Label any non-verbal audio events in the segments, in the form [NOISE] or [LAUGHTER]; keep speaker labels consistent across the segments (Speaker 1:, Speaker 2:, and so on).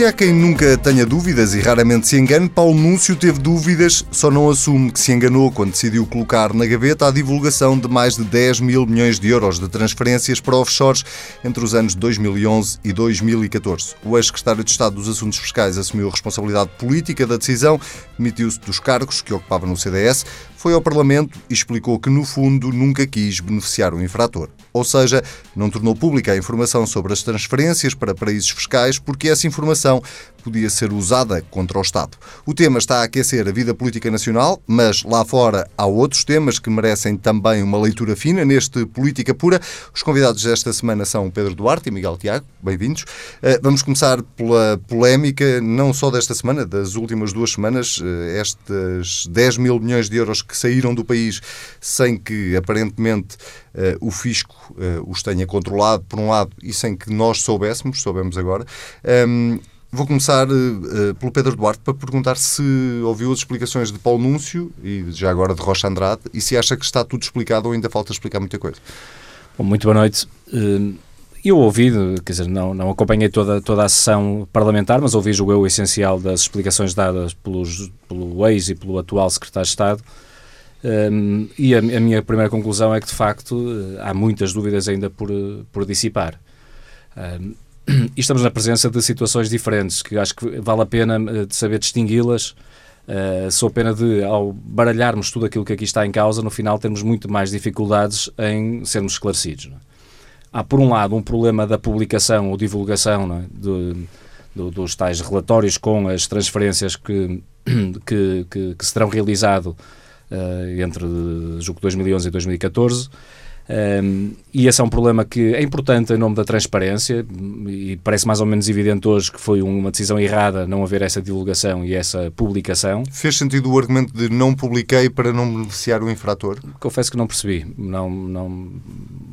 Speaker 1: Se há quem nunca tenha dúvidas e raramente se engane, Paulo Núncio teve dúvidas, só não assume que se enganou quando decidiu colocar na gaveta a divulgação de mais de 10 mil milhões de euros de transferências para offshores entre os anos 2011 e 2014. O ex-secretário de Estado dos Assuntos Fiscais assumiu a responsabilidade política da decisão, demitiu-se dos cargos que ocupava no CDS, foi ao Parlamento e explicou que, no fundo, nunca quis beneficiar o infrator. Ou seja, não tornou pública a informação sobre as transferências para paraísos fiscais porque essa informação podia ser usada contra o Estado. O tema está a aquecer a vida política nacional, mas lá fora há outros temas que merecem também uma leitura fina neste Política Pura. Os convidados desta semana são Pedro Duarte e Miguel Tiago. Bem-vindos. Eh, vamos começar pela polémica, não só desta semana, das últimas duas semanas, eh, estes 10 mil milhões de euros que saíram do país sem que, aparentemente, eh, o fisco os tenha controlado, por um lado, e sem que nós soubéssemos, soubemos agora. Ehm, Vou começar uh, pelo Pedro Duarte para perguntar se ouviu as explicações de Paulo Núncio e já agora de Rocha Andrade e se acha que está tudo explicado ou ainda falta explicar muita coisa.
Speaker 2: Bom, muito boa noite. Uh, eu ouvi, quer dizer, não, não acompanhei toda, toda a sessão parlamentar, mas ouvi, julguei o essencial das explicações dadas pelos, pelo ex e pelo atual secretário de Estado. E a, a, minha primeira conclusão é que, de facto, há muitas dúvidas ainda por, por dissipar. E estamos na presença de situações diferentes que acho que vale a pena eh, de saber distingui-las. Uh, sou pena de, ao baralharmos tudo aquilo que aqui está em causa, no final termos muito mais dificuldades em sermos esclarecidos. É? Há, por um lado, um problema da publicação ou divulgação é? do, do, dos tais relatórios com as transferências que, [CLEARS THROAT] que, que, que se terão realizado uh, entre, julgo, 2011 e 2014 um, e esse é um problema que é importante em nome da transparência e parece mais ou menos evidente hoje que foi uma decisão errada não haver essa divulgação e essa publicação.
Speaker 1: Fez sentido o argumento de não publiquei para não beneficiar o infrator?
Speaker 2: Confesso que não percebi. Não, não,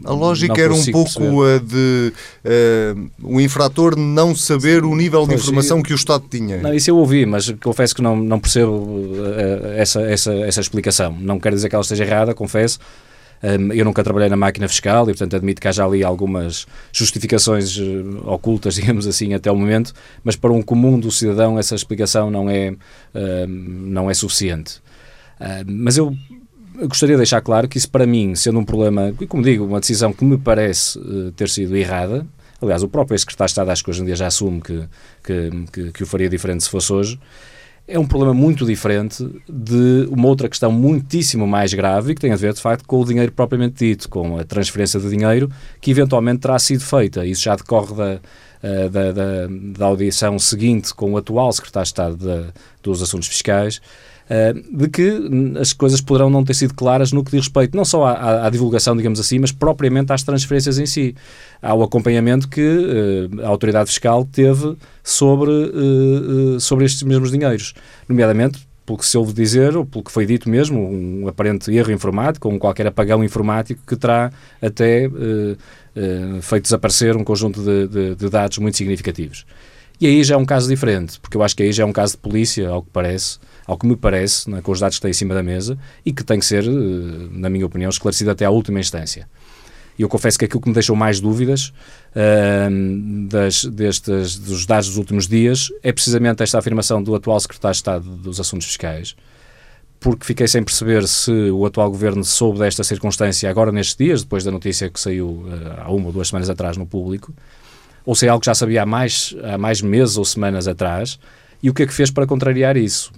Speaker 1: a lógica era um pouco a de uh, o infrator não saber o nível de informação eu, que o Estado tinha.
Speaker 2: Não, isso eu ouvi, mas confesso que não, não percebo uh, essa, essa, essa explicação. Não quero dizer que ela esteja errada, confesso eu nunca trabalhei na máquina fiscal e, portanto, admito que haja ali algumas justificações uh, ocultas, [LAUGHS] digamos assim, até o momento, mas para um comum do cidadão essa explicação não é, não é suficiente. Mas eu gostaria de deixar claro que isso, para mim, sendo um problema, e como digo, uma decisão que me parece uh, ter sido errada, aliás, o próprio secretário de Estado acho que hoje em dia já assume que, que, que, que o faria diferente se fosse hoje, é um problema muito diferente de uma outra questão muitíssimo mais grave que tem a ver, de facto, com o dinheiro propriamente dito, com a transferência de dinheiro que eventualmente terá sido feita. Isso já decorre da, eh, da, da, da audição seguinte com o atual secretário de Estado de, dos Assuntos Fiscais, de que as coisas poderão não ter sido claras no que diz respeito não só à, à, divulgação, digamos assim, mas propriamente às transferências em si. Há o acompanhamento que uh, a autoridade fiscal teve sobre, uh, sobre estes mesmos dinheiros, nomeadamente pelo que se ouve dizer, ou pelo que foi dito mesmo, um aparente erro informático, ou um qualquer apagão informático que terá até feito desaparecer um conjunto de, de, de dados muito significativos. E aí já é um caso diferente, porque eu acho que aí já é um caso de polícia, ao que parece, ao que me parece, né, com os dados que têm em cima da mesa, e que tem que ser, eh, na minha opinião, esclarecido até à última instância. E eu confesso que aquilo que me deixou mais dúvidas uh, das, destes, dos dados dos últimos dias é precisamente esta afirmação do atual secretário de Estado dos Assuntos Fiscais, porque fiquei sem perceber se o atual governo soube desta circunstância agora nestes dias, depois da notícia que saiu uh, há uma ou duas semanas atrás no público, ou se é algo que já sabia há mais, há mais meses ou semanas atrás, e o que é que fez para contrariar isso?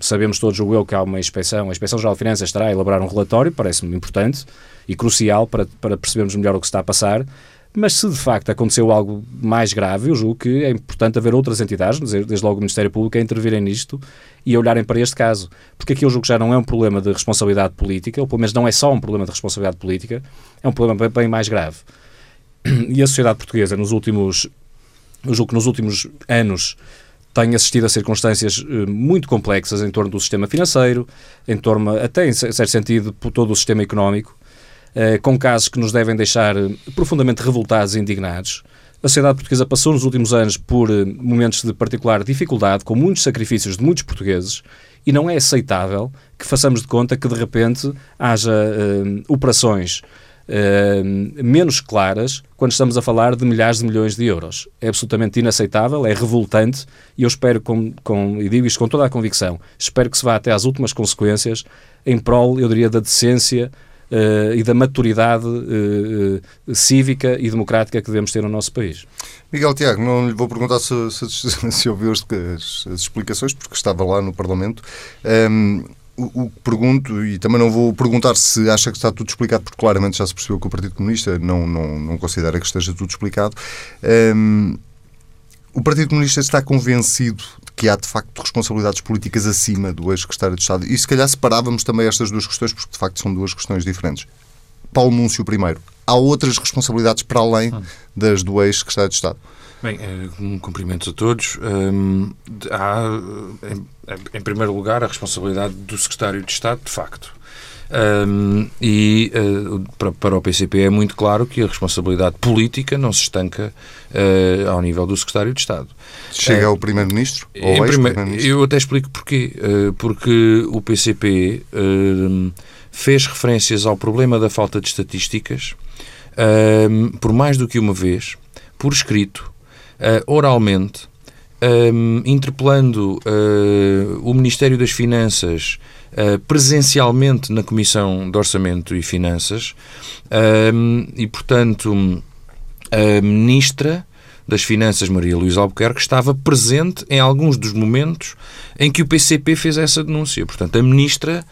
Speaker 2: Sabemos todos, o eu, que há uma inspeção, a Inspeção Geral de Finanças estará a elaborar um relatório, parece-me importante e crucial para, para percebermos melhor o que está a passar, mas se de facto aconteceu algo mais grave, eu julgo que é importante haver outras entidades, desde logo o Ministério Público, a intervirem nisto e a olharem para este caso. Porque aqui eu julgo que já não é um problema de responsabilidade política, ou pelo menos não é só um problema de responsabilidade política, é um problema bem, bem mais grave. E a sociedade portuguesa, nos últimos. Eu julgo que nos últimos anos tem assistido a circunstâncias eh, muito complexas em torno do sistema financeiro, em torno, até em certo sentido, por todo o sistema económico, eh, com casos que nos devem deixar eh, profundamente revoltados e indignados. A sociedade portuguesa passou nos últimos anos por momentos de particular dificuldade, com muitos sacrifícios de muitos portugueses, e não é aceitável que façamos de conta que de repente haja uh, operações uh, menos claras quando estamos a falar de milhares de milhões de euros. É absolutamente inaceitável, é revoltante e eu espero, com, com, e digo isto com toda a convicção, espero que se vá até às últimas consequências em prol, eu diria, da decência uh, e da maturidade uh, cívica e democrática que devemos ter no nosso país.
Speaker 1: Miguel Tiago, não lhe vou perguntar se, se, se [LAUGHS] ouviu as, as, explicações, porque estava lá no Parlamento. Um, o, que pergunto, e também não vou perguntar se acha que está tudo explicado, porque claramente já se percebeu que o Partido Comunista não, não, não considera que esteja tudo explicado. Um, o Partido Comunista está convencido de que há, de facto, responsabilidades políticas acima do ex-secretário de Estado. E se calhar separávamos também estas duas questões, porque de facto são duas questões diferentes. Paulo Núncio, primeiro. Há outras responsabilidades para além hum. das do ex-secretário de Estado?
Speaker 3: Bem, um, cumprimentos a todos. Um, há, em, em, primeiro lugar, a responsabilidade do secretário de Estado, de facto. Um, e uh, para, para, o PCP é muito claro que a responsabilidade política não se estanca uh, ao nível do secretário de Estado.
Speaker 1: Chega uh, ao primeiro-ministro?
Speaker 3: Primeiro, eu até explico porquê. porque o PCP fez referências ao problema da falta de estatísticas por mais do que uma vez, por escrito, oralmente, um, interpelando uh, o Ministério das Finanças uh, presencialmente na Comissão de Orçamento e Finanças um, e, portanto, a Ministra das Finanças, Maria Luísa Albuquerque, estava presente em alguns dos momentos em que o PCP fez essa denúncia. Portanto, a Ministra,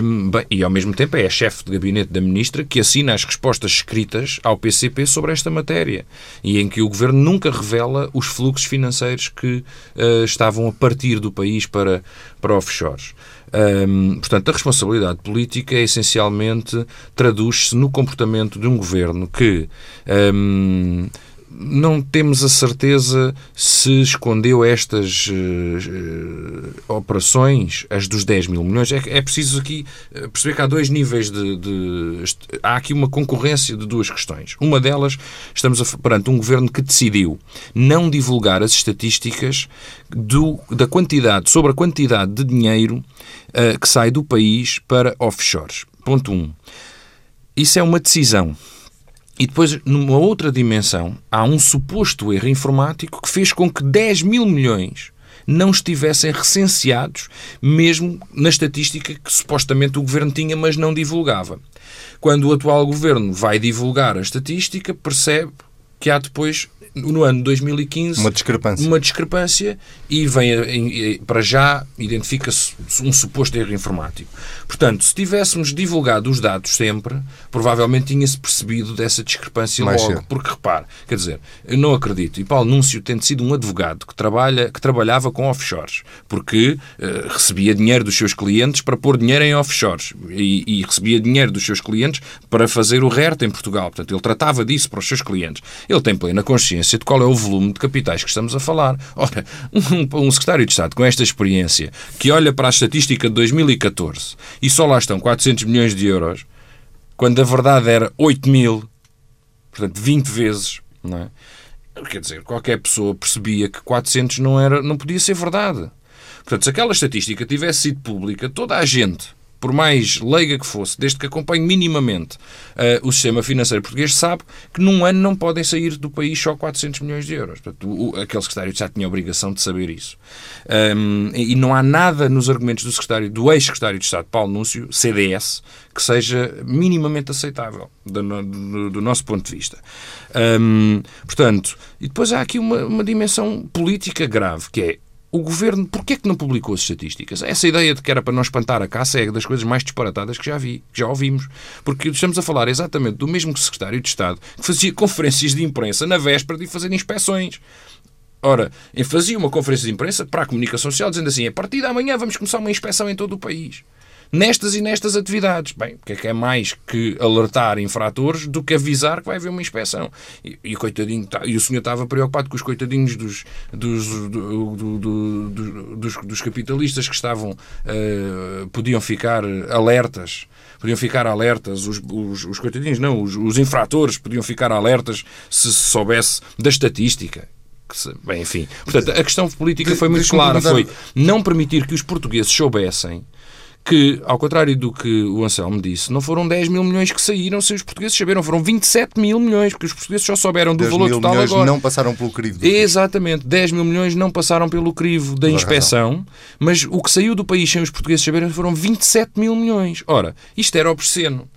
Speaker 3: um, bem, e ao mesmo tempo é a chefe de gabinete da Ministra, que assina as respostas escritas ao PCP sobre esta matéria e em que o Governo nunca revela os fluxos financeiros que uh, estavam a partir do país para, para offshores. Um, portanto, a responsabilidade política é essencialmente traduz-se no comportamento de um governo que um, não temos a certeza se escondeu estas uh, operações, as dos 10 mil milhões. É, é preciso aqui eh, perceber que há dois níveis de, de, Há aqui uma concorrência de duas questões. Uma delas, estamos a, perante um governo que decidiu não divulgar as estatísticas do, da quantidade, sobre a quantidade de dinheiro uh, que sai do país para offshores. Ponto 1. Um. Isso é uma decisão e depois, numa outra dimensão, há um suposto erro informático que fez com que 10 mil milhões não estivessem recenseados, mesmo na estatística que supostamente o governo tinha, mas não divulgava. Quando o atual governo vai divulgar a estatística, percebe que há depois no ano 2015
Speaker 1: uma discrepância,
Speaker 3: uma discrepância e vem para já identifica-se um suposto erro informático. Portanto, se tivéssemos divulgado os dados sempre, provavelmente tinha-se percebido dessa discrepância Mais logo. Cedo. Porque repare, quer dizer, eu não acredito. E Paulo Núncio tem sido um advogado que trabalha que trabalhava com offshores, porque uh, recebia dinheiro dos seus clientes para pôr dinheiro em offshores e, e recebia dinheiro dos seus clientes para fazer o RERT em Portugal. Portanto, ele tratava disso para os seus clientes. Ele tem plena consciência consciência de qual é o volume de capitais que estamos a falar. [LAUGHS] Ora, um, um secretário de Estado com esta experiência, que olha para a estatística de 2014 e só lá estão 400 milhões de euros, quando a verdade era 8 mil, portanto 20 vezes, não é? Quer dizer, qualquer pessoa percebia que 400 não, era, não podia ser verdade. Portanto, se aquela estatística tivesse sido pública, toda a gente por mais leiga que fosse, desde que acompanhe minimamente uh, o sistema financeiro português, sabe que num ano não podem sair do país só 400 milhões de euros. Portanto, o, aquele secretário já tinha a obrigação de saber isso. Um, e não há nada nos argumentos do secretário, do ex-secretário de Estado, Paulo Núncio, CDS, que seja minimamente aceitável do, do, do nosso ponto de vista. Um, portanto, e depois há aqui uma, uma dimensão política grave, que é o governo, porquê é que não publicou as estatísticas? Essa ideia de que era para não espantar a caça é das coisas mais disparatadas que já vi, que já ouvimos. Porque estamos a falar exatamente do mesmo secretário de Estado que fazia conferências de imprensa na véspera de fazer inspeções. Ora, fazia uma conferência de imprensa para a comunicação social dizendo assim: a partir de amanhã vamos começar uma inspeção em todo o país nestas e nestas atividades. Bem, o que é que é mais que alertar infratores do que avisar que vai haver uma inspeção? E, e coitadinho, tá, e o senhor estava preocupado com os coitadinhos dos, dos, do, do, do, dos, dos, capitalistas que estavam, uh, podiam ficar alertas podiam ficar alertas, os, os, os coitadinhos, não, os, os, infratores podiam ficar alertas se soubesse da estatística. Bem, enfim. Portanto, a questão política foi muito clara. Foi não permitir que os portugueses soubessem que, ao contrário do que o Anselmo disse, não foram 10 mil milhões que saíram sem os portugueses saberam, foram 27 mil milhões, porque os portugueses só souberam do valor total
Speaker 1: milhões
Speaker 3: agora.
Speaker 1: não passaram pelo crivo.
Speaker 3: Exatamente, 10 mil milhões não passaram pelo crivo da inspeção, mas o que saiu do país sem os portugueses saberem foram 27 mil milhões. Ora, isto era obsceno.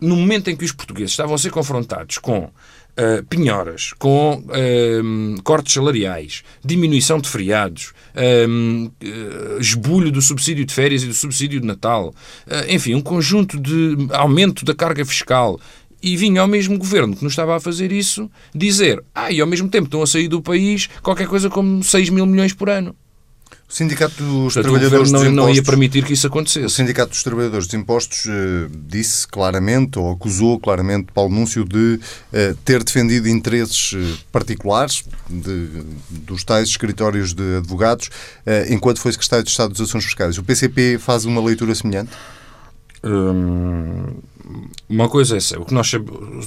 Speaker 3: No momento em que os portugueses estavam a ser confrontados com ah, penhoras, com ah, cortes salariais, diminuição de feriados, ah, esbulho do subsídio de férias e do subsídio de Natal, ah, enfim, um conjunto de aumento da carga fiscal. E vinha ao mesmo governo que nos estava a fazer isso dizer, ah, e ao mesmo tempo estão a sair do país qualquer coisa como 6 mil milhões por ano.
Speaker 1: O Sindicato dos
Speaker 3: Portanto, o
Speaker 1: Trabalhadores
Speaker 3: governo
Speaker 1: dos
Speaker 3: não, não ia
Speaker 1: Impostos...
Speaker 3: permitir que isso
Speaker 1: O
Speaker 3: acontecesse.
Speaker 1: Sindicato dos Trabalhadores dos Impostos eh, disse claramente, ou acusou claramente Paulo Núncio de eh, ter defendido interesses eh, particulares de- dos tais escritórios de advogados enquanto foi Secretário de Estado dos Assuntos Fiscais. O PCP faz uma leitura semelhante?
Speaker 3: Hum, uma coisa é essa, o que nós,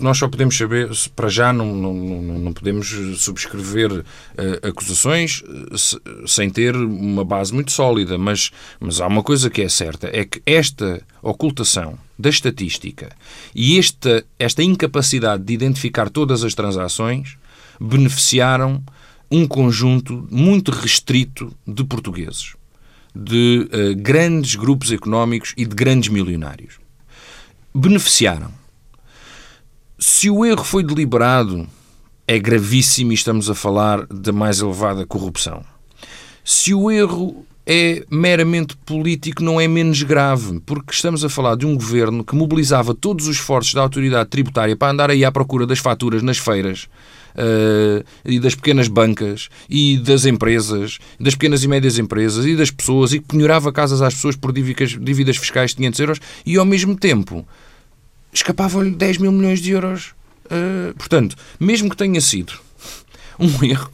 Speaker 3: nós só podemos saber, para já não, não, não, podemos subscrever eh, acusações eh, se- sem ter uma base muito sólida, mas, mas há uma coisa que é certa, é que esta ocultação da estatística e esta, esta incapacidade de identificar todas as transações beneficiaram um conjunto muito restrito de portugueses de eh, grandes grupos económicos e de grandes milionários. Beneficiaram. Se o erro foi deliberado, é gravíssimo e estamos a falar da mais elevada corrupção. Se o erro é meramente político, não é menos grave, porque estamos a falar de um governo que mobilizava todos os esforços da autoridade tributária para andar aí à procura das faturas nas feiras eh, e das pequenas bancas e das empresas, das pequenas e médias empresas e das pessoas e que penhorava casas às pessoas por dívidas, dívidas fiscais de 500 euros e ao mesmo tempo escapavam-lhe 10 mil milhões de euros. Eh, portanto, mesmo que tenha sido [LAUGHS] um erro,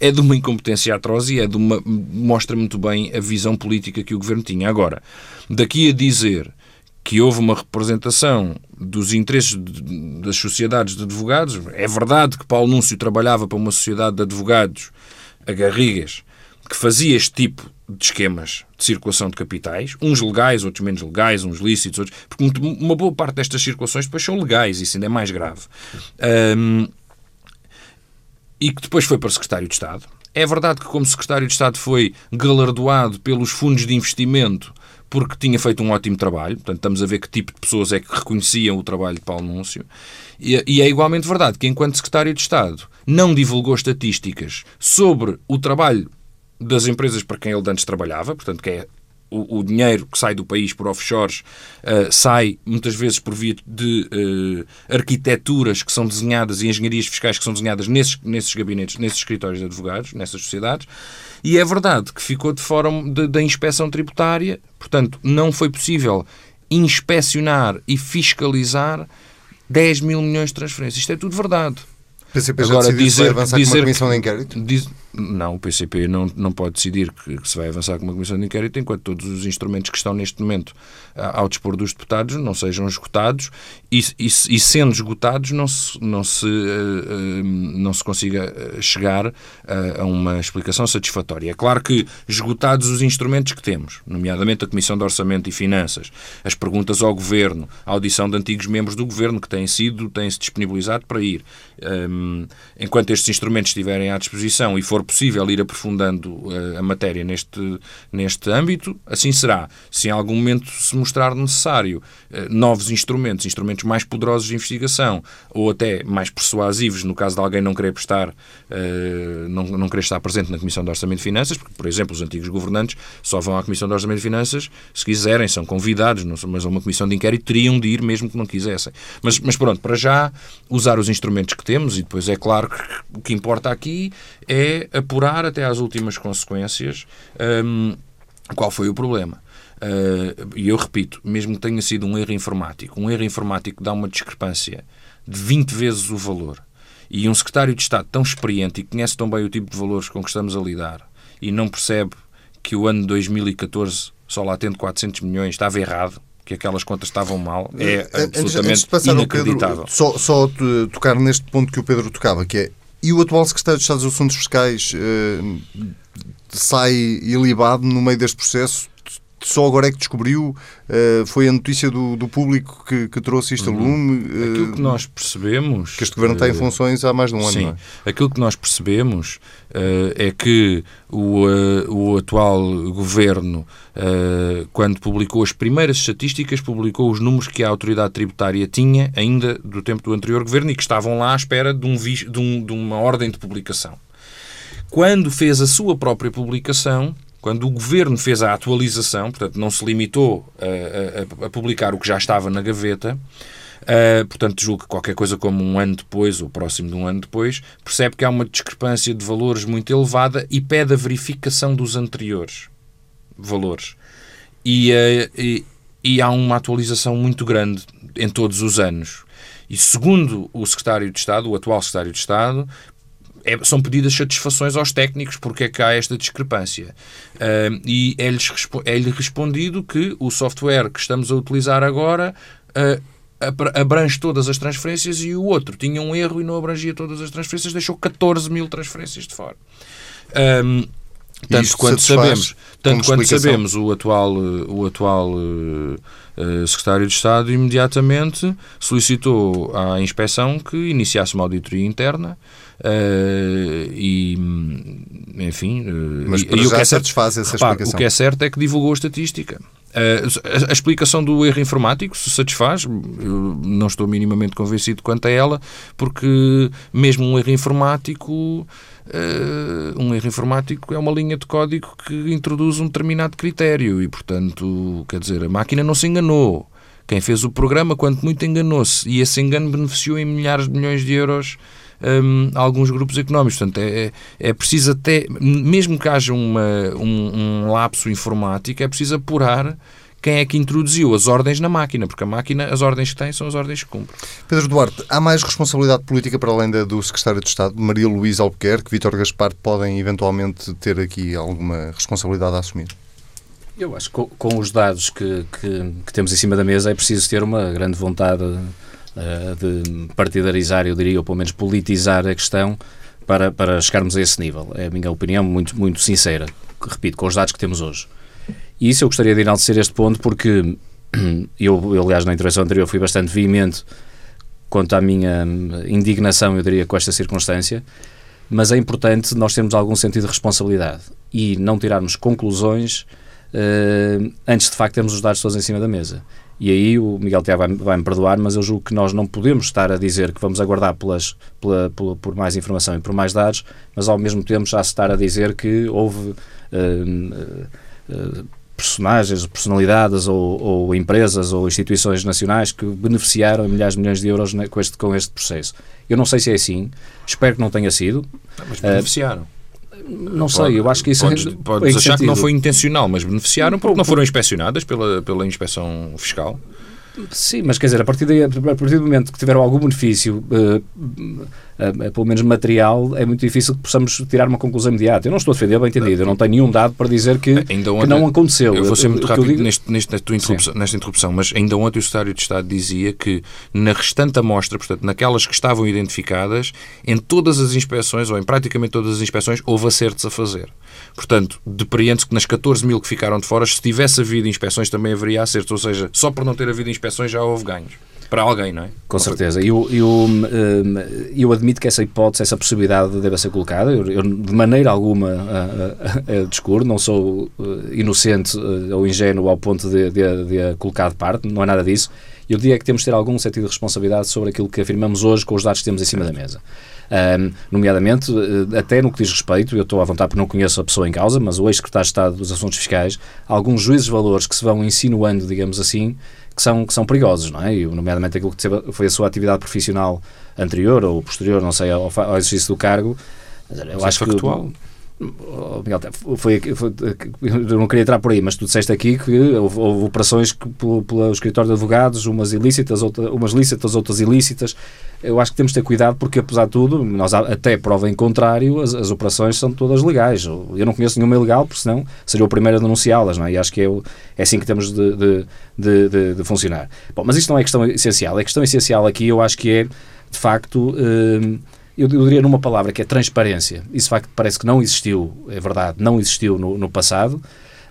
Speaker 3: é de uma incompetência atroz e é de uma, mostra muito bem a visão política que o governo tinha. Agora, daqui a dizer que houve uma representação dos interesses de- das sociedades de advogados, é verdade que Paulo Núncio trabalhava para uma sociedade de advogados a Garrigas que fazia este tipo de esquemas de circulação de capitais, uns legais, outros menos legais, uns lícitos, outros, porque uma boa parte destas circulações depois são legais, isso ainda é mais grave. Ahm, e que depois foi para secretário de Estado. É verdade que, como secretário de Estado, foi galardoado pelos fundos de investimento porque tinha feito um ótimo trabalho. Portanto, estamos a ver que tipo de pessoas é que reconheciam o trabalho de Paulo Núncio. E, e é igualmente verdade que, enquanto secretário de Estado, não divulgou estatísticas sobre o trabalho das empresas para quem ele antes trabalhava, portanto, que é o, o dinheiro que sai do país por offshores eh, sai muitas vezes por via de eh, arquiteturas que são desenhadas e engenharias fiscais que são desenhadas nesses, nesses gabinetes, nesses escritórios de advogados, nessas sociedades. E é verdade que ficou de fora da inspeção tributária, portanto, não foi possível inspecionar e fiscalizar 10 mil milhões de transferências. Isto é tudo verdade.
Speaker 1: O PCP já
Speaker 3: Agora,
Speaker 1: decidiu
Speaker 3: dizer-
Speaker 1: avançar com
Speaker 3: dizer
Speaker 1: uma
Speaker 3: que-
Speaker 1: comissão de inquérito?
Speaker 3: Diz- não, o PCP não, não pode decidir que, que se vai avançar com uma comissão de inquérito enquanto todos os instrumentos que estão neste momento ah, ao dispor dos deputados não sejam esgotados e, e- e sendo esgotados não se, não se, ah, ah, não se consiga chegar a uma explicação satisfatória. É claro que esgotados os instrumentos que temos, nomeadamente a Comissão de Orçamento e Finanças, as perguntas ao Governo, a audição de antigos membros do Governo que têm sido, têm-se disponibilizado para ir. Enquanto estes instrumentos estiverem à disposição e for possível ir aprofundando eh, a matéria neste, neste âmbito, assim será. Se em algum momento se mostrar necessário eh, novos instrumentos, instrumentos mais poderosos de investigação ou até mais persuasivos, no caso de alguém não querer prestar, eh, não, não querer estar presente na Comissão de Orçamento e Finanças, porque, por exemplo, os antigos governantes só vão à Comissão de Orçamento e Finanças se quiserem, são convidados, não são- mas a uma Comissão de Inquérito teriam de ir mesmo que não quisessem. Mas, mas pronto, para já, usar os instrumentos que temos e depois é claro que o que importa aqui é apurar até às últimas consequências hum, qual foi o problema. Uh, E eu repito, mesmo que tenha sido um erro informático, um erro informático dá uma discrepância de 20 vezes o valor. E um secretário de Estado tão experiente e que conhece tão bem o tipo de valores com que estamos a lidar e não percebe que o ano 2014, só lá tendo 400 milhões, estava errado, que aquelas contas estavam mal, é
Speaker 1: Antes- antes
Speaker 3: absolutamente
Speaker 1: de passar
Speaker 3: inacreditável.
Speaker 1: Pedro, só, só to- tocar neste ponto que o Pedro tocava, que é e o atual secretário de Estado dos Assuntos Fiscais eh, sai ilibado no meio deste processo? Só agora é que descobriu? Uh, foi a notícia do, do público que, que, trouxe isto a uhum. lume?
Speaker 3: Uh, Aquilo que nós percebemos...
Speaker 1: Que este governo está em funções há mais de um ano,
Speaker 3: sim, é? Aquilo que nós percebemos é que o, o atual governo, quando publicou as primeiras estatísticas, publicou os números que a autoridade tributária tinha ainda do tempo do anterior governo e que estavam lá à espera de, um, de, um, de uma ordem de publicação. Quando fez a sua própria publicação, quando o governo fez a atualização, portanto, não se limitou a, a, a publicar o que já estava na gaveta, Uh, portanto, julgo que qualquer coisa como um ano depois, ou próximo de um ano depois, percebe que há uma discrepância de valores muito elevada e pede a verificação dos anteriores valores. E, uh, e, e há uma atualização muito grande em todos os anos. E segundo o secretário de Estado, o atual secretário de Estado, é, são pedidas satisfações aos técnicos porque é que há esta discrepância. Uh, e é-lhe respondido que o software que estamos a utilizar agora uh, abrange todas as transferências e o outro tinha um erro e não abrangia todas as transferências, deixou 14 mil transferências de fora. Um, tanto quanto sabemos, tanto quanto sabemos, o atual, o atual uh, secretário de Estado imediatamente solicitou à inspeção que iniciasse uma auditoria interna Uh, e, enfim.
Speaker 1: Uh, Mas e, já o que é satisfaz certo, essa repare, explicação.
Speaker 3: O que é certo é que divulgou a estatística. Uh, a, a, explicação do erro informático se satisfaz, não estou minimamente convencido quanto a ela, porque mesmo um erro informático. Uh, um erro informático é uma linha de código que introduz um determinado critério e, portanto, quer dizer, a máquina não se enganou. Quem fez o programa, quanto muito, enganou-se. E esse engano beneficiou em milhares de milhões de euros um, alguns grupos económicos. Portanto, é, é, é preciso até, mesmo que haja uma, um, um lapso informático, é preciso apurar quem é que introduziu as ordens na máquina, porque a máquina, as ordens que tem, são as ordens que cumpre.
Speaker 1: Pedro Duarte, há mais responsabilidade política para além da do Secretário de Estado, Maria Luísa Albuquerque, Vítor Gaspar, podem eventualmente ter aqui alguma responsabilidade a assumir?
Speaker 2: Eu acho que com, com os dados que, que, que, temos em cima da mesa é preciso ter uma grande vontade uh, de partidarizar, eu diria, ou pelo menos politizar a questão para, para chegarmos a esse nível. É a minha opinião muito, muito sincera, repito, com os dados que temos hoje. E isso eu gostaria de enaltecer este ponto porque [CLEARS THROAT] eu, eu, aliás, na intervenção anterior fui bastante veemente quanto à minha indignação, eu diria, com esta circunstância, mas é importante nós termos algum sentido de responsabilidade e não tirarmos conclusões uh, antes de facto termos os dados todos em cima da mesa. E aí o Miguel Tiago vai-me vai perdoar, mas eu julgo que nós não podemos estar a dizer que vamos aguardar pelas, pela, pela, por mais informação e por mais dados, mas ao mesmo tempo já se estar a dizer que houve uh, uh, personagens, personalidades ou, ou, empresas ou instituições nacionais que beneficiaram milhares de milhões de euros com este, com este processo. Eu não sei se é assim, espero que não tenha sido.
Speaker 3: Mas beneficiaram.
Speaker 2: Não sei, eu acho que isso
Speaker 3: podes, é, podes achar sentido? que não foi intencional, mas beneficiaram porque não foram inspecionadas pela, pela inspeção fiscal.
Speaker 2: Sim, mas quer dizer, a partir, de, a partir do momento que tiveram algum benefício, uh, uh, pelo menos material, é muito difícil que possamos tirar uma conclusão imediata. Eu não estou a defender, bem entendido, eu não tenho nenhum dado para dizer que, ainda ontem, que não aconteceu.
Speaker 3: Eu vou ser muito rápido digo... neste, neste, nesta, interrupção, nesta interrupção, mas ainda ontem o Secretário de Estado dizia que na restante amostra, portanto, naquelas que estavam identificadas, em todas as inspeções, ou em praticamente todas as inspeções, houve acertos a fazer. Portanto, depreende-se que nas 14 mil que ficaram de fora, se tivesse havido inspeções, também haveria acertos. Ou seja, só por não ter havido inspeções já houve ganhos. Para alguém, não é?
Speaker 2: Com certeza. Eu, eu, hum, eu admito que essa hipótese, essa possibilidade deve ser colocada. Eu, eu de maneira alguma a, discurso, não sou uh, inocente uh, ou ingênuo ao ponto de, de, de a colocar de parte, não é nada disso. Eu diria que temos de ter algum sentido de responsabilidade sobre aquilo que afirmamos hoje com os dados que temos em cima da mesa um, nomeadamente, eh, até no que diz respeito, eu estou à vontade porque não conheço a pessoa em causa, mas o ex-secretário de Estado dos Assuntos Fiscais, alguns juízes valores que se vão insinuando, digamos assim, que são, que são perigosos, não é? E, nomeadamente aquilo que foi a sua atividade profissional anterior ou posterior, não sei, ao, ao exercício do cargo.
Speaker 3: Eu acho que
Speaker 2: Oh, Miguel, foi, foi, eu não queria entrar por aí, mas tu disseste aqui que houve, houve operações pelo, pelo escritório de advogados, umas ilícitas, outra, umas lícitas, outras ilícitas. Eu acho que temos de ter cuidado porque, apesar de tudo, nós até prova em contrário, as, as operações são todas legais. Eu não conheço nenhuma ilegal, porque senão seria o primeiro a denunciá-las, não é? E acho que é, é assim que temos de, de, de, de, de funcionar. Bom, mas isto não é questão essencial. A questão essencial aqui eu acho que é, de facto. Eh, eu, diria numa palavra que é transparência. Isso facto parece que não existiu, é verdade, não existiu no, no passado.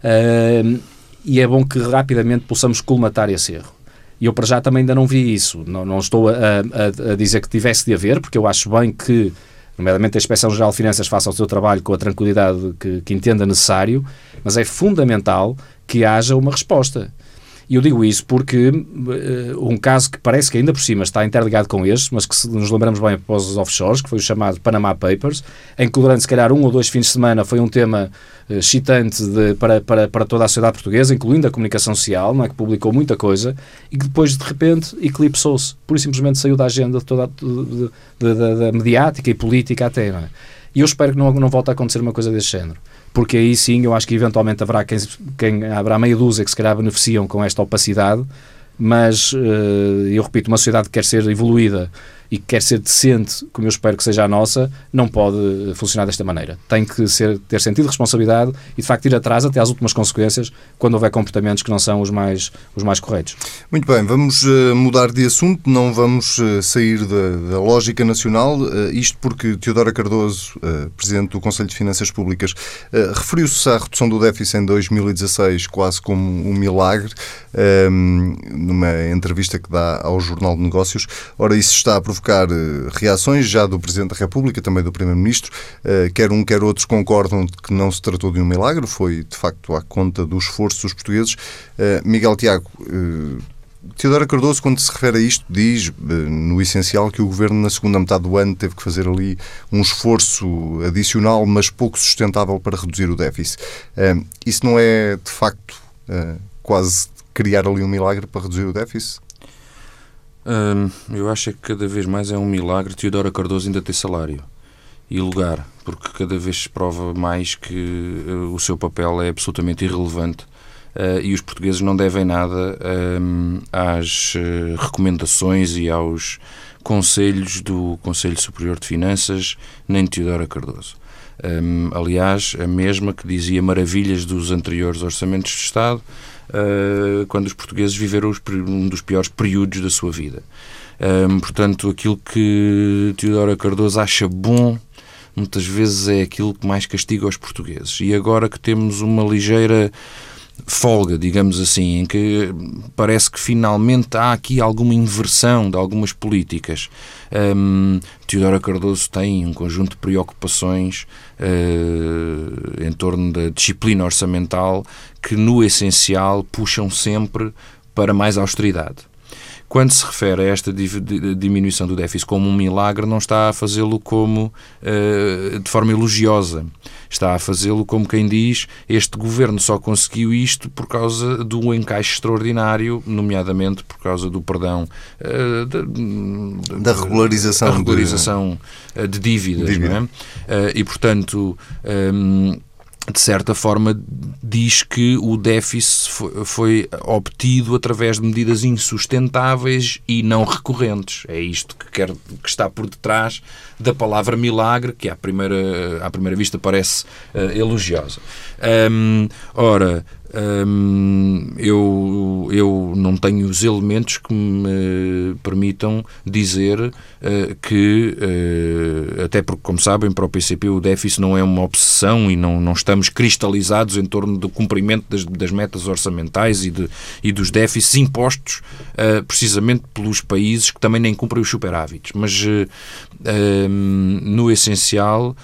Speaker 2: Uh, e é bom que rapidamente possamos colmatar esse erro. E eu, para já, também ainda não vi isso. Não, não estou a, a, a, dizer que tivesse de haver, porque eu acho bem que, nomeadamente, a Inspeção Geral de Finanças faça o seu trabalho com a tranquilidade que, que entenda necessário, mas é fundamental que haja uma resposta. E eu digo isso porque uh, um caso que parece que ainda por cima está interligado com este, mas que se nos lembramos bem após os offshores, que foi o chamado Panama Papers, em que durante se calhar um ou dois fins de semana foi um tema uh, excitante de, para, para, para toda a sociedade portuguesa, incluindo a comunicação social, não é, que publicou muita coisa, e que depois de repente eclipsou-se, pura e simplesmente saiu da agenda toda de, de, da mediática e política até. Não é? E eu espero que não, não volte a acontecer uma coisa desse género. Porque aí sim eu acho que eventualmente haverá quem, quem haverá meia dúzia que se calhar beneficiam com esta opacidade, mas uh, eu repito, uma sociedade que quer ser evoluída e que quer ser decente, como eu espero que seja a nossa, não pode funcionar desta maneira. Tem que ser, ter sentido de responsabilidade e, de facto, ir atrás até às últimas consequências quando houver comportamentos que não são os mais, os mais corretos.
Speaker 1: Muito bem, vamos uh, mudar de assunto, não vamos uh, sair da, da, lógica nacional, isto porque Teodora Cardoso, Presidente do Conselho de Finanças Públicas, referiu-se à redução do déficit em 2016 quase como um milagre, numa entrevista que dá ao Jornal de Negócios. Ora, isso está a provocar eh, reações já do Presidente da República, também do Primeiro-Ministro. Eh, quer um, quer outros concordam que não se tratou de um milagre, foi de facto à conta do esforço dos portugueses. Eh, Miguel Tiago, Teodora Cardoso, quando se refere a isto, diz, no essencial, que o Governo, na segunda metade do ano, teve que fazer ali um esforço adicional, mas pouco sustentável para reduzir o déficit. Isso não é, de facto, quase criar ali um milagre para reduzir o déficit?
Speaker 3: Hum, eu acho que cada vez mais é um milagre Teodora Cardoso ainda ter salário e lugar, porque cada vez se prova mais que uh, o seu papel é absolutamente irrelevante uh, e os portugueses não devem nada uh, às eh, recomendações e aos conselhos do Conselho Superior de Finanças, nem de Teodora Cardoso. Um, aliás, a mesma que dizia maravilhas dos anteriores orçamentos de Estado, uh, quando os portugueses viveram os, um dos piores períodos da sua vida. Um, portanto, aquilo que Teodora Cardoso acha bom muitas vezes é aquilo que mais castiga os portugueses. E agora que temos uma ligeira folga, digamos assim, em que parece que finalmente há aqui alguma inversão de algumas políticas. Um, Teodora Cardoso tem um conjunto de preocupações uh, em torno da disciplina orçamental que, no essencial, puxam sempre para mais austeridade. Quando se refere a esta diminuição do déficit como um milagre, não está a fazê-lo como uh, de forma elogiosa. Está a fazê-lo como quem diz este governo só conseguiu isto por causa do encaixe extraordinário, nomeadamente por causa do perdão uh,
Speaker 1: de, da regularização,
Speaker 3: da regularização de, de dívidas. dívida. É? Uh, e, portanto, um, de certa forma, diz que o déficit foi, obtido através de medidas insustentáveis e não recorrentes. É isto que, quer, que está por detrás da palavra milagre, que à primeira, à primeira vista parece uh, elogiosa. Um, ora, Hum, eu, eu não tenho os elementos que me permitam dizer uh, que, uh, até porque, como sabem, para o PCP o déficit não é uma obsessão e não, não estamos cristalizados em torno do cumprimento das, das metas orçamentais e, de, e dos déficits impostos uh, precisamente pelos países que também nem cumprem os superávites. Mas, hum, no essencial,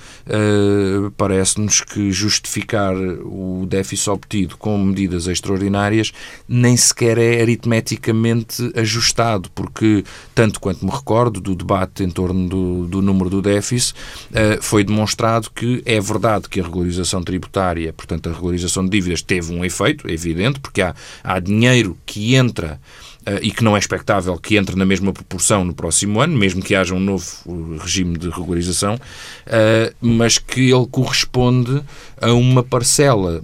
Speaker 3: parece-nos que justificar o déficit obtido com com medidas extraordinárias, nem sequer é aritmeticamente ajustado, porque, tanto quanto me recordo do debate em torno do, do número do déficit, uh, foi demonstrado que é verdade que a regularização tributária, portanto, a regularização de dívidas, teve um efeito, é evidente, porque há, há dinheiro que entra. Uh, e que não é expectável que entre na mesma proporção no próximo ano, mesmo que haja um novo regime de regularização, uh, mas que ele corresponde a uma parcela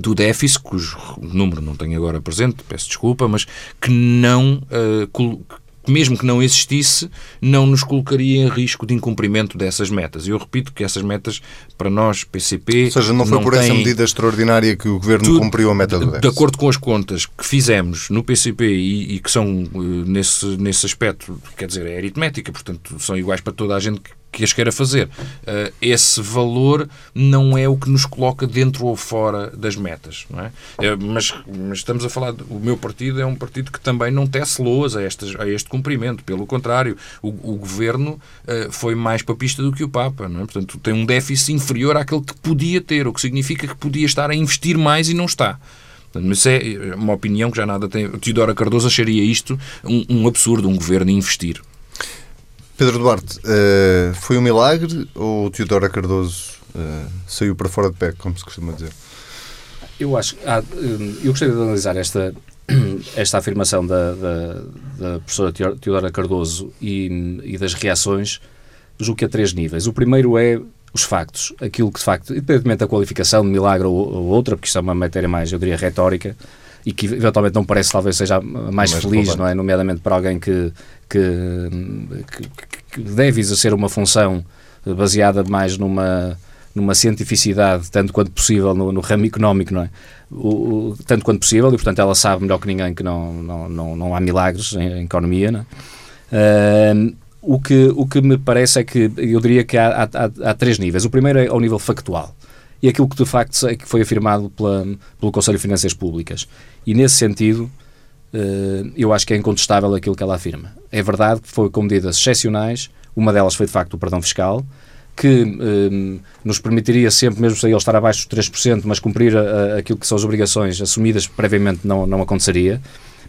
Speaker 3: do déficit, cujo número não tenho agora presente, peço desculpa, mas que não, uh, mesmo que não existisse, não nos colocaria em risco de incumprimento dessas metas. Eu repito que essas metas, para nós, PCP.
Speaker 1: Ou seja, não foi não por essa medida extraordinária que o Governo tudo, cumpriu a meta do déficit.
Speaker 3: De acordo com as contas que fizemos no PCP e, e que são, uh, nesse, nesse aspecto, quer dizer, é aritmética, portanto, são iguais para toda a gente que que as queira fazer. Uh, esse valor não é o que nos coloca dentro ou fora das metas. É? é mas, mas, estamos a falar. De, o meu partido é um partido que também não tece loas a, estas, a este cumprimento. Pelo contrário, o, o governo uh, foi mais papista do que o Papa. É? Portanto, tem um déficit inferior àquele que podia ter, o que significa que podia estar a investir mais e não está. Mas é uma opinião que já nada tem. Teodora Cardoso acharia isto um, um absurdo, um governo investir.
Speaker 1: Pedro Duarte, uh, foi um milagre ou Teodora Cardoso uh, saiu para fora de pé, como se costuma dizer?
Speaker 2: Eu acho ah, eu gostaria de analisar esta, [CLEARS THROAT] esta afirmação da, da, da professora Teodora Cardoso e, e das reações, julgo que a três níveis. O primeiro é os factos, aquilo que de facto, independentemente da qualificação de milagre ou, ou outra, porque isto é uma matéria mais, eu diria, retórica, e que eventualmente não parece talvez seja mais, mais feliz, não é? Nomeadamente para alguém que, que, que, que deve exercer uma função baseada mais numa numa cientificidade, tanto quanto possível, no, no ramo económico, não é? O, o, tanto quanto possível, e portanto ela sabe melhor que ninguém que não, não, não, não há milagres em, em economia, não é? Uh, o, que, o que me parece é que eu diria que há, há, há, três níveis. O primeiro é ao nível factual e aquilo que de facto é que foi afirmado pela, pelo Conselho de Finanças Públicas. E nesse sentido, eu acho que é incontestável aquilo que ela afirma. É verdade que foi com medidas excepcionais, uma delas foi de facto o perdão fiscal, que um, nos permitiria sempre, mesmo sem ele estar abaixo dos 3%, mas cumprir a, a, aquilo que são as obrigações assumidas previamente não, não aconteceria.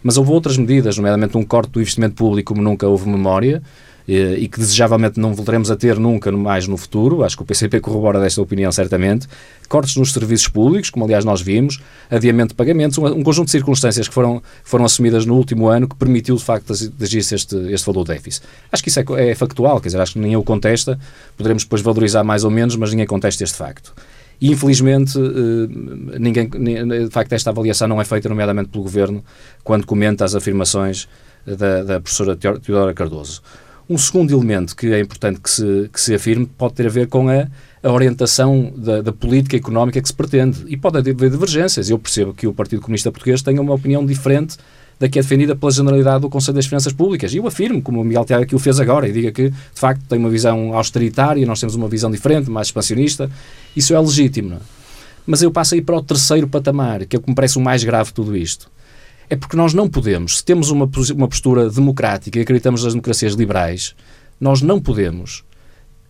Speaker 2: Mas houve outras medidas, nomeadamente um corte do investimento público como nunca houve memória, eh, e que desejavelmente não voltaremos a ter nunca mais no futuro, acho que o PCP corrobora desta opinião certamente, cortes nos serviços públicos, como aliás nós vimos, adiamento de pagamentos, um, conjunto de circunstâncias que foram, foram assumidas no último ano que permitiu de facto agir-se este, este valor déficit. Acho que isso é, é factual, quer dizer, acho que ninguém o contesta, poderemos depois valorizar mais ou menos, mas ninguém contesta este facto. E, infelizmente, eh, ninguém, de facto, esta avaliação não é feita, nomeadamente pelo Governo, quando comenta as afirmações da, da professora Teodora Cardoso. Um segundo elemento que é importante que se, que se afirme pode ter a ver com a, a orientação da, da, política económica que se pretende. E pode haver divergências. Eu percebo que o Partido Comunista Português tenha uma opinião diferente da que é defendida pela generalidade do Conselho das Finanças Públicas. E eu afirmo, como o Miguel Tiago aqui o fez agora, e diga que, de facto, tem uma visão austeritária, nós temos uma visão diferente, mais expansionista. Isso é legítimo. É? Mas eu passo aí para o terceiro patamar, que é o que me parece o mais grave de tudo isto é porque nós não podemos, se temos uma, uma postura democrática e acreditamos nas democracias liberais, nós não podemos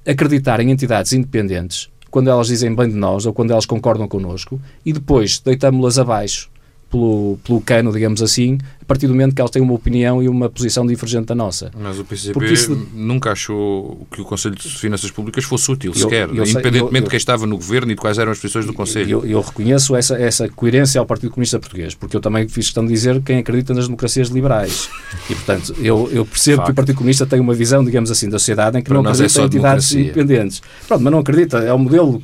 Speaker 2: acreditar em entidades independentes quando elas dizem bem de nós ou quando elas concordam connosco e depois deitamos-las abaixo pelo, pelo cano, digamos assim, partir do momento que elas têm uma opinião e uma posição divergente da nossa.
Speaker 3: Mas o PCP isso... nunca achou que o Conselho de Finanças Públicas fosse útil, eu, sequer, eu independentemente eu, de quem estava no governo e de quais eram as posições do Conselho.
Speaker 2: Eu, reconheço essa, essa coerência ao Partido Comunista Português, porque eu também fiz questão de dizer quem acredita nas democracias liberais. E, portanto, eu, eu percebo Facto. que o Partido Comunista tem uma visão, digamos assim, da sociedade em que Para não é acredita é em entidades independentes. Pronto, mas não acredita. É um modelo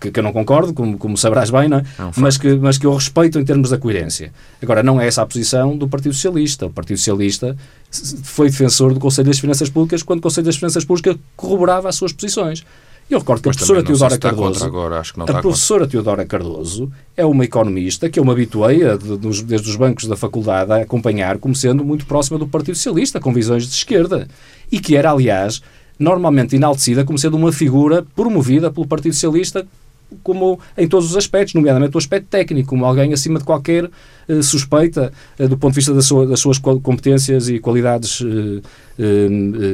Speaker 2: que, que, eu não concordo, como, como sabrás bem, não é? é um mas, que, mas que eu respeito em termos da coerência. Agora, não é essa a posição do Partido Socialista. O Partido Socialista foi defensor do Conselho das Finanças Públicas quando o Conselho das Finanças Públicas corroborava as suas posições. Eu recordo que a professora Teodora Cardoso,
Speaker 3: agora,
Speaker 2: a professora Teodora Cardoso é uma economista que eu me habituei, a, de, desde os bancos da faculdade, a acompanhar como sendo muito próxima do Partido Socialista, com visões de esquerda. E que era, aliás, normalmente enaltecida como sendo uma figura promovida pelo Partido Socialista como em todos os aspectos, nomeadamente o aspecto técnico, como alguém acima de qualquer uh, suspeita uh, do ponto de vista da sua, das suas competências e qualidades uh,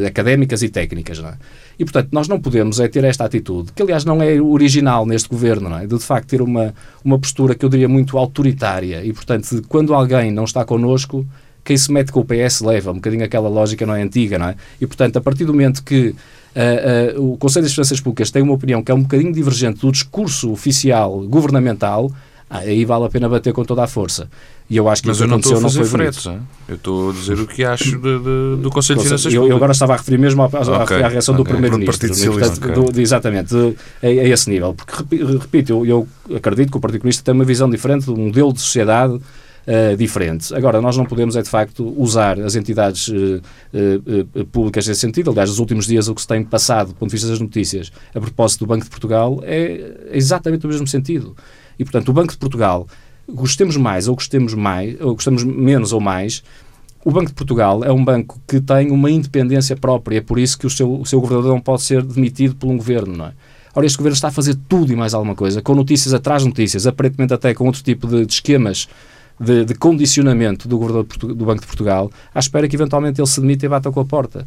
Speaker 2: académicas e técnicas. É? E, portanto, nós não podemos é ter esta atitude, que aliás não é original neste governo, é? de de facto ter uma, uma postura que eu diria muito autoritária e, portanto, quando alguém não está connosco, quem se mete com o PS leva, um bocadinho aquela lógica não é antiga, não é? E, portanto, a partir do momento que Uh, uh, o Conselho das Finanças Públicas tem uma opinião que é um bocadinho divergente do discurso oficial governamental, ah, aí vale a pena bater com toda a força. E eu acho que
Speaker 3: Mas eu não estou a fazer fretes, eu estou a dizer o que acho de, de, do Conselho de Finanças
Speaker 2: Públicas. Eu, agora estava a referir mesmo à, okay. à reação okay. do Primeiro-Ministro, okay. exatamente, de, a, a, esse nível. Porque, repito, eu, eu acredito que o Partido Comunista tem uma visão diferente, um modelo de sociedade diferente. Agora, nós não podemos, é de facto, usar as entidades uh, uh, públicas nesse sentido. Aliás, nos últimos dias, o que se tem passado, do ponto de vista das notícias, a propósito do Banco de Portugal, é exatamente o mesmo sentido. E, portanto, o Banco de Portugal, gostemos mais ou gostemos mais, ou gostemos menos ou mais, o Banco de Portugal é um banco que tem uma independência própria, é por isso que o seu, o seu governador não pode ser demitido por um governo, não é? Ora, este governo está a fazer tudo e mais alguma coisa, com notícias atrás de notícias, aparentemente até com outro tipo de, de esquemas de, de, condicionamento do governador do Banco de Portugal, à espera que eventualmente ele se demita e bata com a porta.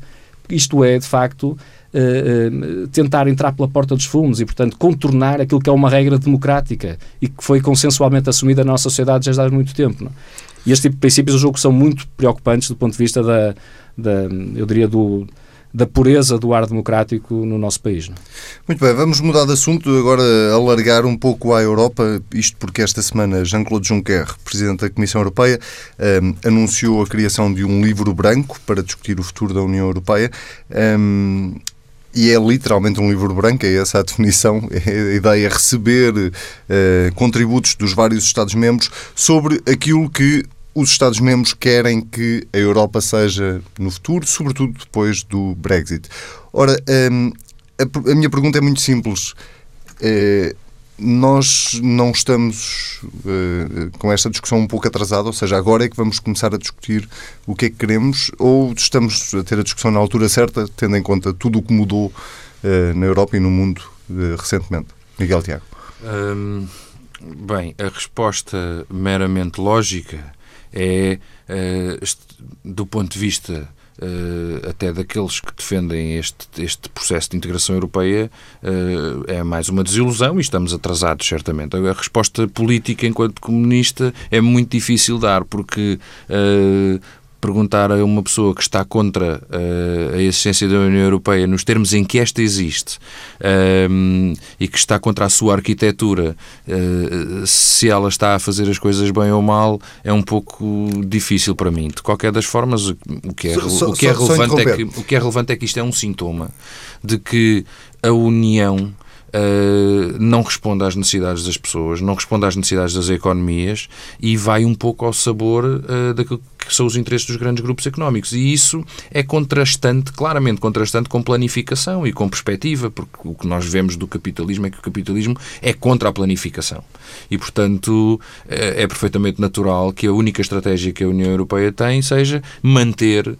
Speaker 2: Isto é, de facto, uh, uh, tentar entrar pela porta dos fundos e, portanto, contornar aquilo que é uma regra democrática e que foi consensualmente assumida na nossa sociedade desde há muito tempo. Não? E este tipo de princípios, julgo que são muito preocupantes do ponto de vista da, da eu diria, do, da pureza do ar democrático no nosso país. Não? É?
Speaker 1: Muito bem, vamos mudar de assunto, agora alargar um pouco à Europa, isto porque esta semana Jean-Claude Juncker, Presidente da Comissão Europeia, um, anunciou a criação de um livro branco para discutir o futuro da União Europeia. Um, e é literalmente um livro branco, é essa a definição. [LAUGHS] É a ideia é receber uh, contributos dos vários Estados-membros sobre aquilo que os Estados-membros querem que a Europa seja no futuro, sobretudo depois do Brexit. Ora, hum, a, a minha pergunta é muito simples. É, nós não estamos uh, com esta discussão um pouco atrasada, ou seja, agora é que vamos começar a discutir o que é que queremos, ou estamos a ter a discussão na altura certa, tendo em conta tudo o que mudou uh, na Europa e no mundo recentemente? Miguel Tiago.
Speaker 3: Hum, bem, a resposta meramente lógica é, eh, do ponto de vista Uh, até daqueles que defendem este, este processo de integração europeia, uh, é mais uma desilusão e estamos atrasados, certamente. A resposta política, enquanto comunista, é muito difícil dar, porque perguntar a uma pessoa que está contra uh, a existência da União Europeia nos termos em que esta existe uh, e que está contra a sua arquitetura, uh, se ela está a fazer as coisas bem ou mal, é um pouco difícil para mim. De qualquer das formas, o que é, o que é, relevante, é que, o que é relevante é que isto é um sintoma de que a União Uh, não responde às necessidades das pessoas, não responde às necessidades das economias e vai um pouco ao sabor uh, daquilo que são os interesses dos grandes grupos económicos. E isso é contrastante, claramente contrastante com planificação e com perspectiva, porque o que nós vemos do capitalismo é que o capitalismo é contra a planificação. E, portanto, é, é perfeitamente natural que a única estratégia que a União Europeia tem seja manter uh,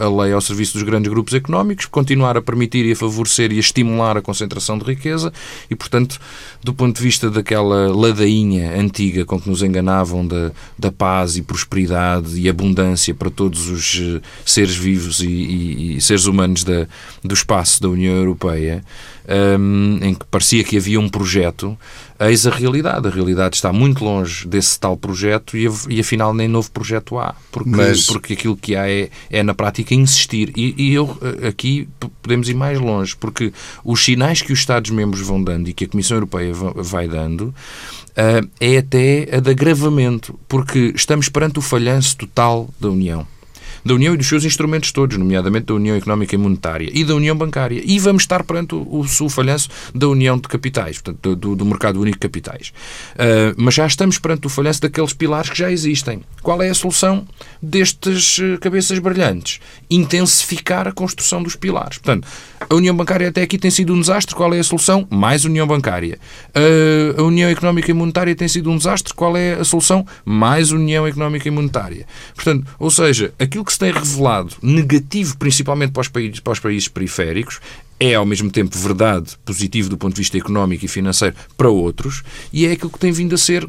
Speaker 3: a lei ao serviço dos grandes grupos económicos, continuar a permitir e a favorecer e a estimular a concentração de riqueza e, portanto, do ponto de vista daquela ladainha antiga com que nos enganavam da, da paz e prosperidade e abundância para todos os eh, seres vivos e, e, e seres humanos da, do espaço da União Europeia, um, em que parecia que havia um projeto, eis a realidade. A realidade está muito longe desse tal projeto e, e afinal nem novo projeto há, porque, Mas... porque aquilo que há é, é na prática insistir. E, e eu eh, aqui podemos ir mais longe, porque os sinais que os Estados-membros vão dando e que a Comissão Europeia vai dando uh, é até a de agravamento, porque estamos perante o falhanço total da União da União e dos seus instrumentos todos, nomeadamente da União Económica e Monetária e da União Bancária. E vamos estar perante o, o, falhanço da União de Capitais, portanto, do, do Mercado Único de Capitais. Uh, mas já estamos perante o falhanço daqueles pilares que já existem. Qual é a solução destes uh, cabeças brilhantes? Intensificar a construção dos pilares. Portanto, a União Bancária até aqui tem sido um desastre. Qual é a solução? Mais União Bancária. Uh, a União Económica e Monetária tem sido um desastre. Qual é a solução? Mais União Económica e Monetária. Portanto, ou seja, aquilo que se tem revelado negativo, principalmente para os países, para os países periféricos, é ao mesmo tempo verdade, positivo do ponto de vista económico e financeiro para outros, e é aquilo que tem vindo a ser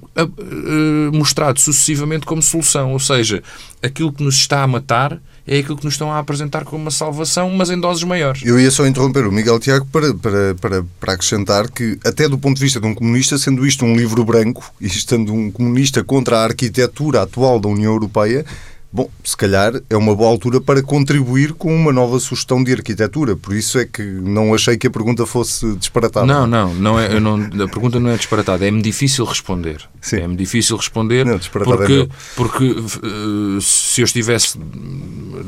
Speaker 3: mostrado sucessivamente como solução. Ou seja, aquilo que nos está a matar é aquilo que nos estão a apresentar como uma salvação, mas em doses maiores.
Speaker 1: Eu ia só interromper o Miguel Tiago para, para, para, para acrescentar que, até do ponto de vista de um comunista, sendo isto um livro branco e estando um comunista contra a arquitetura atual da União Europeia, Bom, se calhar é uma boa altura para contribuir com uma nova sugestão de arquitetura. Por isso é que não achei que a pergunta fosse disparatada.
Speaker 3: Não, não, não é, não, a pergunta não é disparatada. É-me difícil responder. É-me difícil responder não, porque, é porque uh, se eu estivesse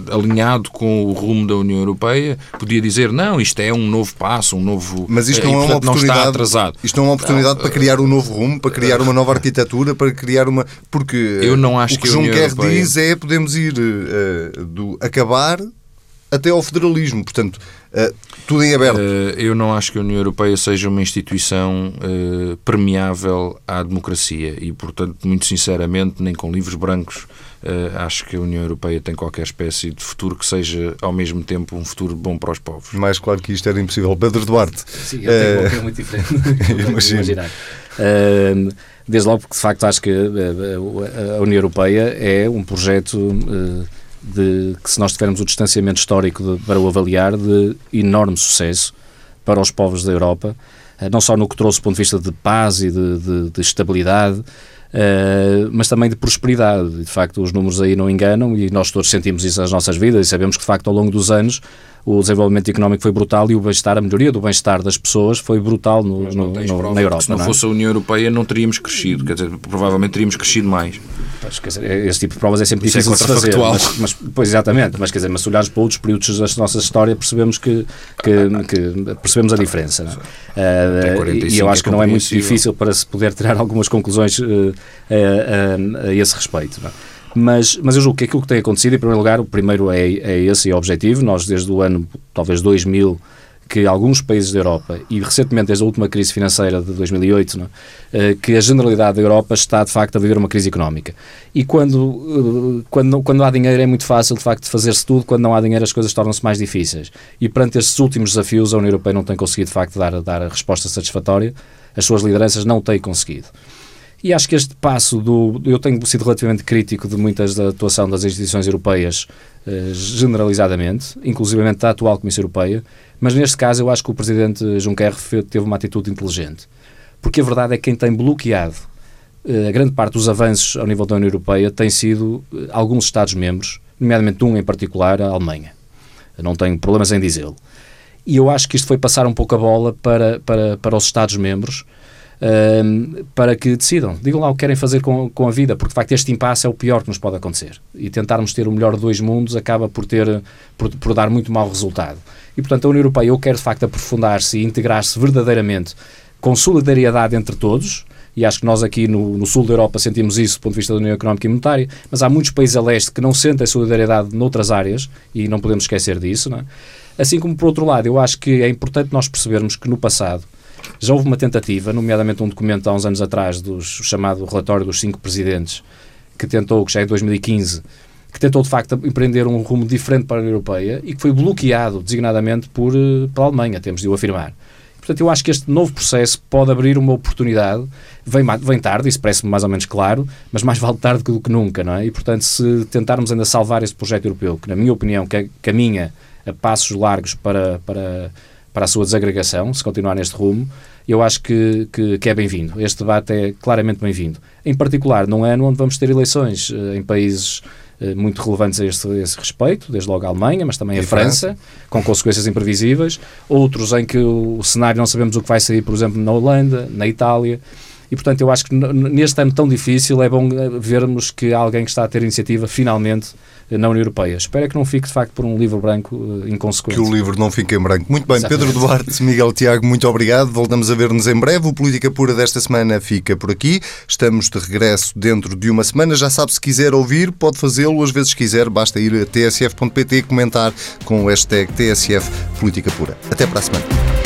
Speaker 3: alinhado com o rumo da União Europeia, podia dizer não, isto é um novo passo, um novo.
Speaker 1: Mas isto não é uma oportunidade. Não está atrasado. Isto não é uma oportunidade não, para criar um novo rumo, para criar uma nova [LAUGHS] arquitetura, para criar uma. Porque
Speaker 3: eu não acho
Speaker 1: o que,
Speaker 3: que
Speaker 1: Juncker diz é poder podemos ir uh, do acabar até ao federalismo. Portanto, uh, tudo em aberto.
Speaker 3: Uh, eu não acho que a União Europeia seja uma instituição uh, permeável à democracia e, portanto, muito sinceramente, nem com livros brancos Uh, acho que a União Europeia tem qualquer espécie de futuro que seja, ao mesmo tempo, um futuro bom para os povos.
Speaker 1: Mais claro que isto era impossível. Pedro Duarte.
Speaker 2: Sim, eu tenho uh... uma muito diferente. [LAUGHS] Imagino. Desde logo porque, de facto, acho que a União Europeia é um projeto de que, se nós tivermos o distanciamento histórico de, para o avaliar, de enorme sucesso para os povos da Europa, não só no que trouxe do ponto de vista de paz e de, de, de estabilidade, Uh, mas também de prosperidade. De facto, os números aí não enganam e nós todos sentimos isso nas nossas vidas e sabemos que, de facto, ao longo dos anos o desenvolvimento económico foi brutal e o bem-estar, a melhoria do bem-estar das pessoas foi brutal no, no, no, na Europa.
Speaker 3: Se não, não é? fosse a União Europeia, não teríamos crescido, quer dizer, provavelmente teríamos crescido mais.
Speaker 2: Quer dizer, esse tipo de provas é sempre Isso é difícil é de fazer. Mas, mas, pois, exatamente, mas quer dizer, mas se olhares para outros períodos da nossa história, percebemos que, que, que percebemos a diferença. Não é? uh, e eu acho que não é muito difícil para se poder tirar algumas conclusões a, a, esse respeito. Não é? Mas, mas eu julgo que aquilo que tem acontecido, em primeiro lugar, o primeiro é, é esse é o objetivo. Nós, desde o ano, talvez 2000, que alguns países da Europa, e recentemente desde a última crise financeira de 2008, não, é? que a generalidade da Europa está de facto a viver uma crise económica. E quando, eh, quando, quando há dinheiro é muito fácil de facto fazer-se tudo, quando não há dinheiro as coisas tornam-se mais difíceis. E perante estes últimos desafios a União Europeia não tem conseguido de facto dar, dar a resposta satisfatória, as suas lideranças não têm conseguido. E acho que este passo do. Eu tenho sido relativamente crítico de muitas da atuação das instituições europeias, eh, generalizadamente, inclusivamente da atual Comissão Europeia, mas neste caso eu acho que o Presidente Juncker teve uma atitude inteligente. Porque a verdade é que quem tem bloqueado eh, a grande parte dos avanços ao nível da União Europeia tem sido eh, alguns Estados-membros, nomeadamente um em particular, a Alemanha. Eu não tenho problemas em dizê-lo. E eu acho que isto foi passar um pouco a bola para, para, para os Estados-membros para que decidam. Digam lá o que querem fazer com, com a vida, porque de facto este impasse é o pior que nos pode acontecer. E tentarmos ter o melhor de dois mundos acaba por, ter, por, por dar muito mau resultado. E portanto a União Europeia eu quero de facto aprofundar-se e integrar-se verdadeiramente com solidariedade entre todos, e acho que nós aqui no, no, sul da Europa sentimos isso do ponto de vista da União Económica e Monetária, mas há muitos países a leste que não sentem solidariedade noutras áreas e não podemos esquecer disso. Não é? Assim como, por outro lado, eu acho que é importante nós percebermos que no passado já houve uma tentativa, nomeadamente um documento há uns anos atrás, do chamado relatório dos cinco presidentes, que tentou, que já é de 2015, que tentou de facto empreender um rumo diferente para a União Europeia e que foi bloqueado designadamente por, eh, pela Alemanha, temos de o afirmar. Portanto, eu acho que este novo processo pode abrir uma oportunidade, vem, vem tarde, isso parece-me mais ou menos claro, mas mais vale tarde do que nunca, não é? E, portanto, se tentarmos ainda salvar este projeto europeu, que na minha opinião caminha a passos largos para, para para a sua desagregação, se continuar neste rumo, eu acho que, que, que é bem-vindo. Este debate é claramente bem-vindo. Em particular, num ano onde vamos ter eleições eh, em países eh, muito relevantes a este, a esse respeito, desde logo a Alemanha, mas também a França, França, com consequências imprevisíveis, outros em que o, cenário não sabemos o que vai sair, por exemplo, na Holanda, na Itália. E, portanto, eu acho que neste ano tão difícil é bom eh, vermos que há alguém que está a ter iniciativa, finalmente, na União Europeia. Espero que não fique, de facto, por um livro branco uh, inconsequente.
Speaker 1: Que o livro não fique em branco. Muito bem, Exatamente. Pedro Duarte, Miguel Tiago, muito obrigado. Voltamos a ver-nos em breve. O Política Pura desta semana fica por aqui. Estamos de regresso dentro de uma semana. Já sabe, se quiser ouvir, pode fazê-lo. Às vezes quiser, basta ir a tsf.pt e comentar com o hashtag TSF Política Pura. Até para a semana.